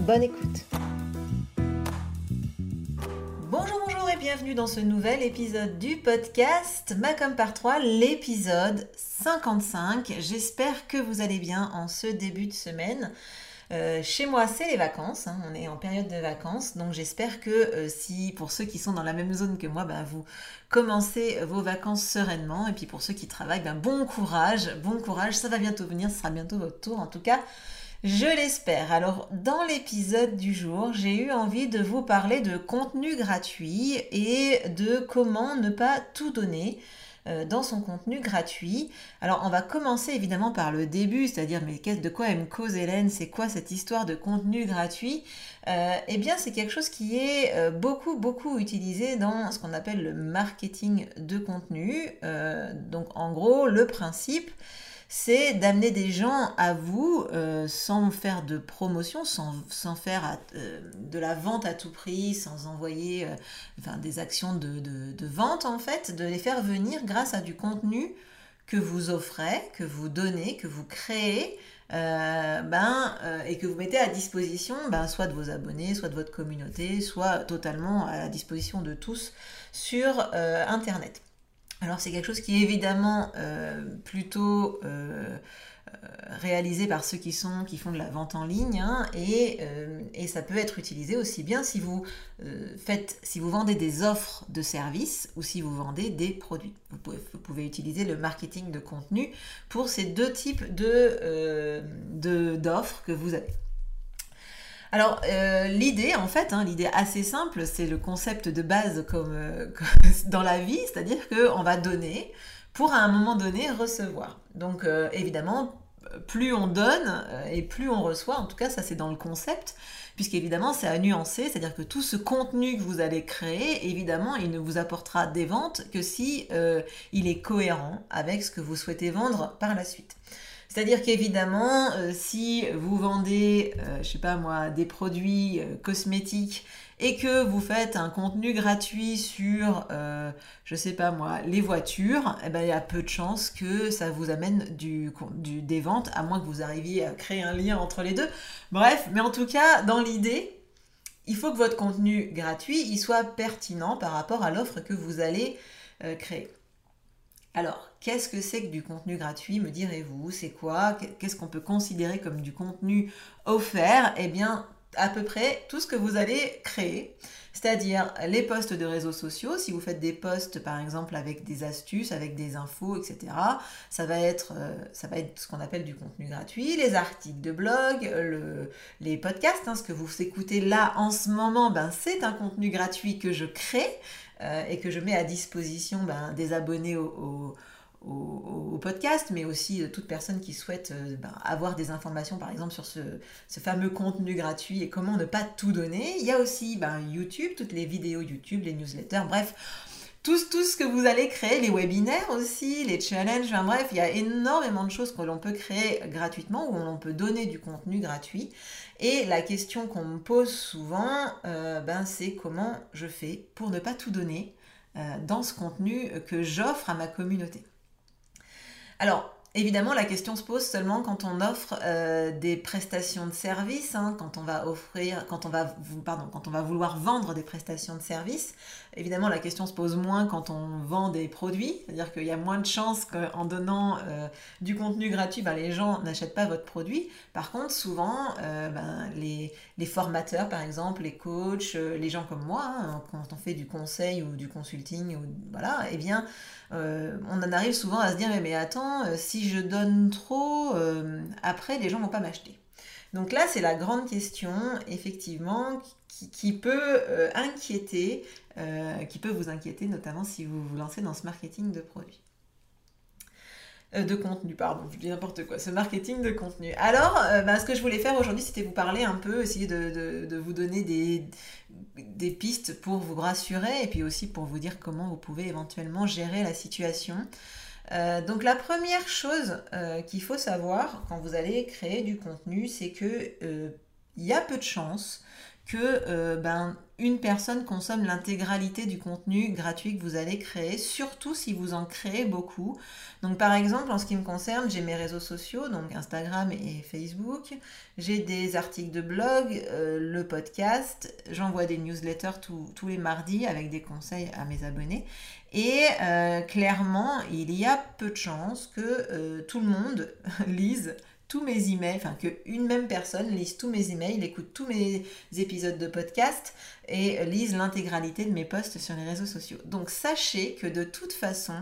Bonne écoute. Bonjour, bonjour et bienvenue dans ce nouvel épisode du podcast Macom par 3, l'épisode 55. J'espère que vous allez bien en ce début de semaine. Euh, chez moi, c'est les vacances. Hein. on est en période de vacances. Donc, j'espère que euh, si, pour ceux qui sont dans la même zone que moi, ben, vous commencez vos vacances sereinement. Et puis, pour ceux qui travaillent, ben, bon courage. Bon courage. Ça va bientôt venir. Ce sera bientôt votre tour. En tout cas, je l'espère. Alors, dans l'épisode du jour, j'ai eu envie de vous parler de contenu gratuit et de comment ne pas tout donner euh, dans son contenu gratuit. Alors on va commencer évidemment par le début, c'est-à-dire mais de quoi elle me cause Hélène? C'est quoi cette histoire de contenu gratuit? Euh, Eh bien c'est quelque chose qui est euh, beaucoup beaucoup utilisé dans ce qu'on appelle le marketing de contenu. donc en gros le principe c'est d'amener des gens à vous euh, sans faire de promotion, sans, faire euh, de la vente à tout prix, sans envoyer euh, des actions de, vente en fait, de les faire venir grâce à du contenu que vous offrez, que vous donnez, que vous créez. ben, et que vous mettez à disposition ben, soit de vos abonnés, soit de votre communauté, soit totalement à la disposition de tous sur Internet. Alors c'est quelque chose qui est évidemment euh, plutôt euh, euh, réalisé par ceux qui, sont, qui font de la vente en ligne hein, et, ça peut être utilisé aussi bien si vous faites, si vous vendez des offres de services ou si vous vendez des produits. Vous pouvez, vous pouvez utiliser le marketing de contenu pour ces deux types de, d'offres que vous avez. Alors euh, l'idée, en fait, hein, l'idée assez simple, c'est le concept de base comme, euh, dans la vie, c'est-à-dire qu'on va donner pour à un moment donné recevoir. Donc euh, évidemment, plus on donne et plus on reçoit, en tout cas ça c'est dans le concept, puisqu'évidemment c'est à nuancer, c'est-à-dire que tout ce contenu que vous allez créer, évidemment il ne vous apportera des ventes que si il est cohérent avec ce que vous souhaitez vendre par la suite. C'est-à-dire qu'évidemment, euh, si vous vendez, euh, je sais pas moi, des produits euh, cosmétiques et que vous faites un contenu gratuit sur, je sais pas moi, les voitures, eh ben, il y a peu de chances que ça vous amène des ventes, à moins que vous arriviez à créer un lien entre les deux. Bref, mais en tout cas, dans l'idée, il faut que votre contenu gratuit il soit pertinent par rapport à l'offre que vous allez créer. Alors, qu'est-ce que c'est que du contenu gratuit, me direz-vous? C'est quoi? Qu'est-ce qu'on peut considérer comme du contenu offert? Eh bien, à peu près tout ce que vous allez créer, c'est-à-dire les posts de réseaux sociaux. Si vous faites des posts, par exemple, avec des astuces, avec des infos, etc., ça va être, euh, ça va être ce qu'on appelle du contenu gratuit. Les articles de blog, les podcasts, hein, ce que vous écoutez là en ce moment, ben, c'est un contenu gratuit que je crée. Euh, et que je mets à disposition ben, des abonnés au, podcast, mais aussi de toute personne qui souhaite euh, ben, avoir des informations, par exemple, sur ce, fameux contenu gratuit et comment ne pas tout donner. Il y a aussi ben, YouTube, toutes les vidéos YouTube, les newsletters, bref. Tout, ce que vous allez créer, les webinaires aussi, les challenges, enfin bref, il y a énormément de choses que l'on peut créer gratuitement ou l'on peut donner du contenu gratuit. Et la question qu'on me pose souvent, euh, ben, c'est comment je fais pour ne pas tout donner euh, dans ce contenu que j'offre à ma communauté. Alors, Évidemment, la question se pose seulement quand on offre euh, des prestations de services, hein, quand on va offrir, quand on va, pardon, quand on va vouloir vendre des prestations de services. Évidemment, la question se pose moins quand on vend des produits, c'est-à-dire qu'il y a moins de chances qu'en donnant euh, du contenu gratuit, ben, les gens n'achètent pas votre produit. Par contre, souvent, euh, ben, les, formateurs, par exemple, les coachs, les gens comme moi, hein, quand on fait du conseil ou du consulting, voilà, eh bien, on en arrive souvent à se dire mais attends, si je donne trop, euh, après les gens vont pas m'acheter. Donc là, c'est la grande question, effectivement, qui, peut euh, inquiéter, euh, qui peut vous inquiéter, notamment si vous vous lancez dans ce marketing de produits. de contenu, pardon, je dis n'importe quoi, ce marketing de contenu. Alors, bah, ce que je voulais faire aujourd'hui, c'était vous parler un peu, essayer de, vous donner des pistes pour vous rassurer et puis aussi pour vous dire comment vous pouvez éventuellement gérer la situation. Euh, donc la première chose euh, qu'il faut savoir quand vous allez créer du contenu, c'est que euh, il y a peu de chances que ben, une personne consomme l'intégralité du contenu gratuit que vous allez créer, surtout si vous en créez beaucoup. Donc par exemple, en ce qui me concerne, j'ai mes réseaux sociaux, donc Instagram et Facebook, j'ai des articles de blog, euh, le podcast, j'envoie des newsletters tous les mardis avec des conseils à mes abonnés. Et euh, clairement, il y a peu de chances que euh, tout le monde lise tous mes emails, enfin qu'une même personne lise tous mes emails, écoute tous mes épisodes de podcast et lise l'intégralité de mes posts sur les réseaux sociaux. Donc sachez que de toute façon,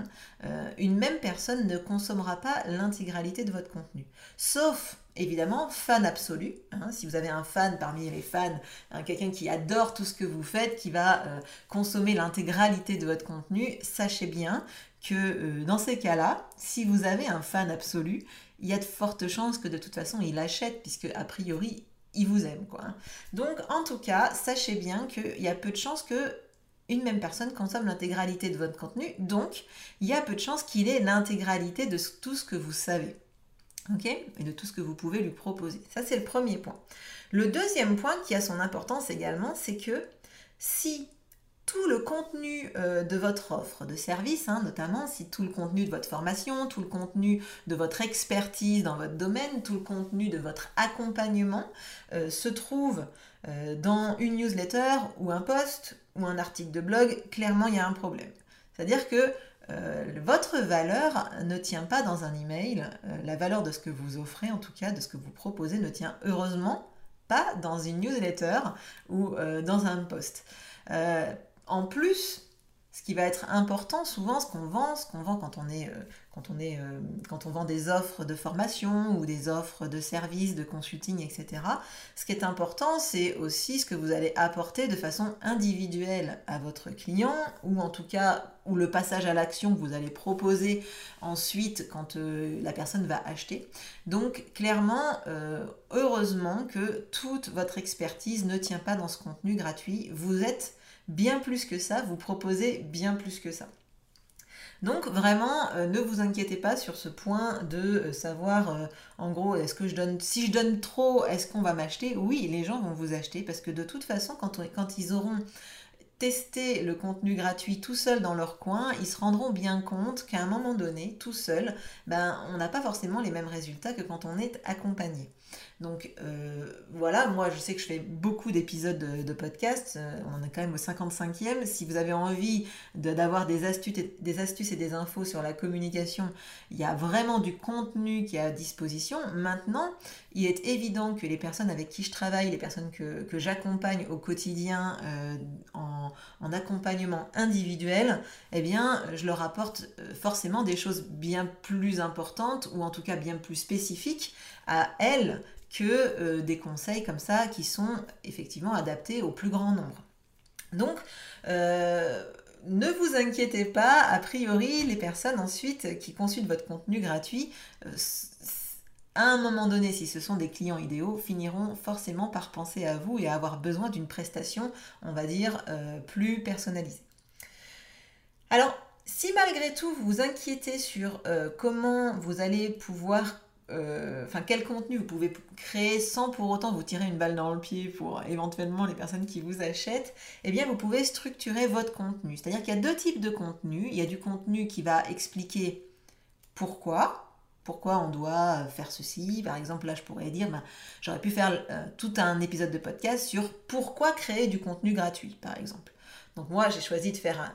euh, une même personne ne consommera pas l'intégralité de votre contenu. Sauf évidemment fan absolu. Hein. si vous avez un fan parmi les fans, hein, quelqu'un qui adore tout ce que vous faites, qui va euh, consommer l'intégralité de votre contenu, sachez bien que euh, dans ces cas-là, si vous avez un fan absolu, il y a de fortes chances que de toute façon il achète, puisque a priori il vous aime. Quoi. Donc en tout cas, sachez bien qu'il y a peu de chances que une même personne consomme l'intégralité de votre contenu, donc il y a peu de chances qu'il ait l'intégralité de tout ce que vous savez. ok? Et de tout ce que vous pouvez lui proposer. Ça, c'est le premier point. Le deuxième point qui a son importance également, c'est que si tout le contenu euh, de votre offre de service, hein, notamment si tout le contenu de votre formation, tout le contenu de votre expertise dans votre domaine, tout le contenu de votre accompagnement euh, se trouve euh, dans une newsletter ou un post ou un article de blog, clairement il y a un problème. C'est-à-dire que votre valeur ne tient pas dans un email, la valeur de ce que vous offrez en tout cas, de ce que vous proposez ne tient heureusement pas dans une newsletter ou dans un post. En plus, ce qui va être important souvent, ce qu'on vend, ce qu'on vend quand on est, euh, quand on est, euh, quand on vend des offres de formation ou des offres de services, de consulting, etc. Ce qui est important, c'est aussi ce que vous allez apporter de façon individuelle à votre client ou en tout cas ou le passage à l'action que vous allez proposer ensuite quand euh, la personne va acheter. Donc clairement, heureusement que toute votre expertise ne tient pas dans ce contenu gratuit. Vous êtes bien plus que ça, vous proposez bien plus que ça. Donc vraiment, euh, ne vous inquiétez pas sur ce point de euh, savoir, euh, en gros, est-ce que je donne, si je donne trop, est-ce qu'on va m'acheter? Oui, les gens vont vous acheter parce que de toute façon, quand, ils auront testé le contenu gratuit tout seul dans leur coin, ils se rendront bien compte qu'à un moment donné, tout seul, ben, on n'a pas forcément les mêmes résultats que quand on est accompagné. Donc euh, voilà, moi je sais que je fais beaucoup d'épisodes de, podcast, euh, on est quand même au 55e. Si vous avez envie d'avoir des astuces, et, des infos sur la communication, il y a vraiment du contenu qui est à disposition. Maintenant, il est évident que les personnes avec qui je travaille, les personnes que, j'accompagne au quotidien euh, en, en, accompagnement individuel, eh bien je leur apporte forcément des choses bien plus importantes ou en tout cas bien plus spécifiques à elles que euh, des conseils comme ça qui sont effectivement adaptés au plus grand nombre. Donc, euh, ne vous inquiétez pas, a priori, les personnes ensuite qui consultent votre contenu gratuit, euh, à un moment donné, si ce sont des clients idéaux, finiront forcément par penser à vous et à avoir besoin d'une prestation, on va dire, plus personnalisée. Alors, si malgré tout vous vous inquiétez sur comment vous allez pouvoir euh, enfin quel contenu vous pouvez créer sans pour autant vous tirer une balle dans le pied pour éventuellement les personnes qui vous achètent, eh bien vous pouvez structurer votre contenu. C'est-à-dire qu'il y a deux types de contenu. Il y a du contenu qui va expliquer pourquoi, pourquoi on doit faire ceci. Par exemple, là, je pourrais dire, ben, j'aurais pu faire euh, tout un épisode de podcast sur pourquoi créer du contenu gratuit, par exemple. Donc moi, j'ai choisi de faire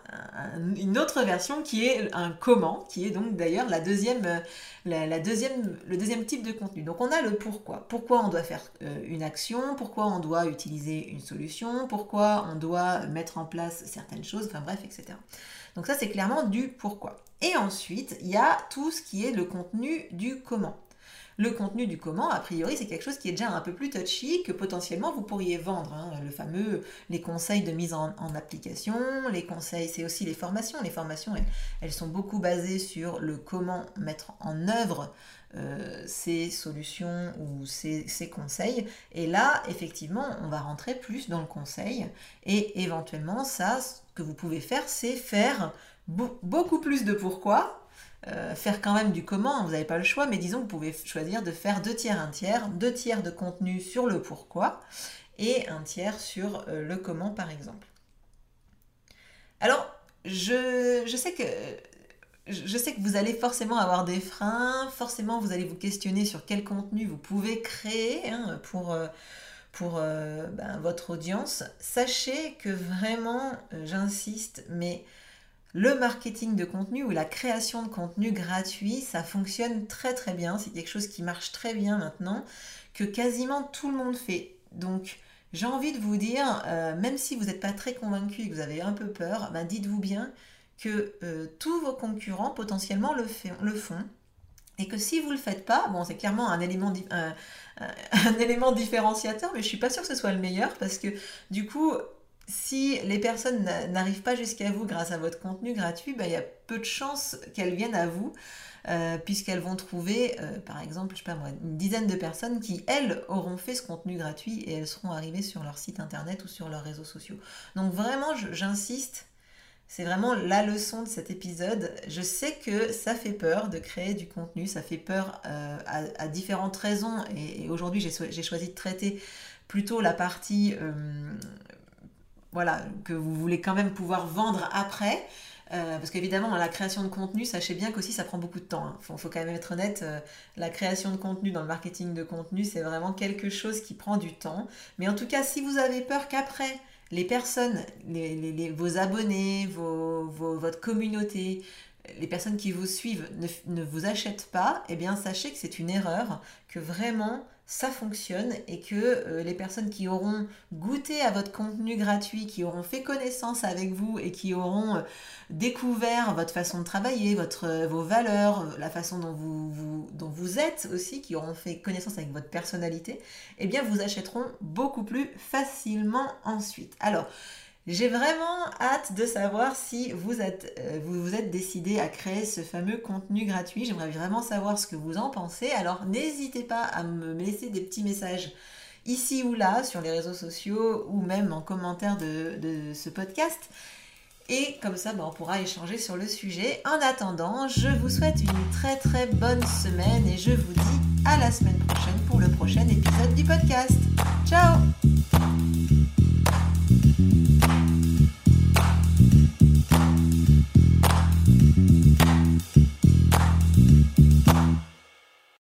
une autre version qui est un comment, qui est donc d'ailleurs la deuxième, euh, la, deuxième, le deuxième type de contenu. Donc on a le pourquoi. Pourquoi on doit faire euh, une action, pourquoi on doit utiliser une solution, pourquoi on doit mettre en place certaines choses, enfin bref, etc. Donc ça, c'est clairement du pourquoi. Et ensuite, il y a tout ce qui est le contenu du comment. Le contenu du comment, a priori, c'est quelque chose qui est déjà un peu plus touchy, que potentiellement vous pourriez vendre. Hein. Le fameux, les conseils de mise en, application, les conseils, c'est aussi les formations. Les formations, elles, sont beaucoup basées sur le comment mettre en œuvre euh, ces solutions ou ces, conseils. Et là, effectivement, on va rentrer plus dans le conseil. Et éventuellement, ça, ce que vous pouvez faire, c'est faire beaucoup plus de pourquoi. Euh, faire quand même du comment, vous n'avez pas le choix, mais disons que vous pouvez choisir de faire deux tiers, un tiers, deux tiers de contenu sur le pourquoi et un tiers sur euh, le comment par exemple. Alors, je, sais que je sais que vous allez forcément avoir des freins, forcément vous allez vous questionner sur quel contenu vous pouvez créer hein, pour, euh, ben, votre audience. Sachez que vraiment, j'insiste, mais le marketing de contenu ou la création de contenu gratuit, ça fonctionne très très bien. C'est quelque chose qui marche très bien maintenant, que quasiment tout le monde fait. Donc, j'ai envie de vous dire, même si vous n'êtes pas très convaincu et que vous avez un peu peur, ben, dites-vous bien que euh, tous vos concurrents potentiellement le, le, font. Et que si vous ne le faites pas, bon, c'est clairement un élément, un, élément différenciateur, mais je ne suis pas sûre que ce soit le meilleur parce que du coup, si les personnes n'arrivent pas jusqu'à vous grâce à votre contenu gratuit, bah, il y a peu de chances qu'elles viennent à vous. Euh, puisqu'elles vont trouver, euh, par exemple, je sais pas moi, une dizaine de personnes qui, elles, auront fait ce contenu gratuit et elles seront arrivées sur leur site internet ou sur leurs réseaux sociaux. Donc vraiment, j'insiste, c'est vraiment la leçon de cet épisode. Je sais que ça fait peur de créer du contenu, ça fait peur euh, à, différentes raisons. Et, aujourd'hui, j'ai choisi de traiter plutôt la partie voilà, que vous voulez quand même pouvoir vendre après. Euh, parce qu'évidemment, la création de contenu, sachez bien qu'aussi ça prend beaucoup de temps. Il hein. faut, quand même être honnête, la création de contenu dans le marketing de contenu, c'est vraiment quelque chose qui prend du temps. Mais en tout cas, si vous avez peur qu'après, les personnes, vos abonnés, votre communauté, les personnes qui vous suivent ne, vous achètent pas, eh bien sachez que c'est une erreur, que vraiment ça fonctionne et que euh, les personnes qui auront goûté à votre contenu gratuit, qui auront fait connaissance avec vous et qui auront euh, découvert votre façon de travailler, euh, vos valeurs, la façon dont vous, dont vous êtes aussi, qui auront fait connaissance avec votre personnalité, eh bien vous achèteront beaucoup plus facilement ensuite. Alors, j'ai vraiment hâte de savoir si vous êtes, euh, vous, vous êtes décidé à créer ce fameux contenu gratuit. J'aimerais vraiment savoir ce que vous en pensez. Alors n'hésitez pas à me laisser des petits messages ici ou là sur les réseaux sociaux ou même en commentaire de, ce podcast. Et comme ça, ben, on pourra échanger sur le sujet. En attendant, je vous souhaite une très très bonne semaine et je vous dis à la semaine prochaine pour le prochain épisode du podcast. Ciao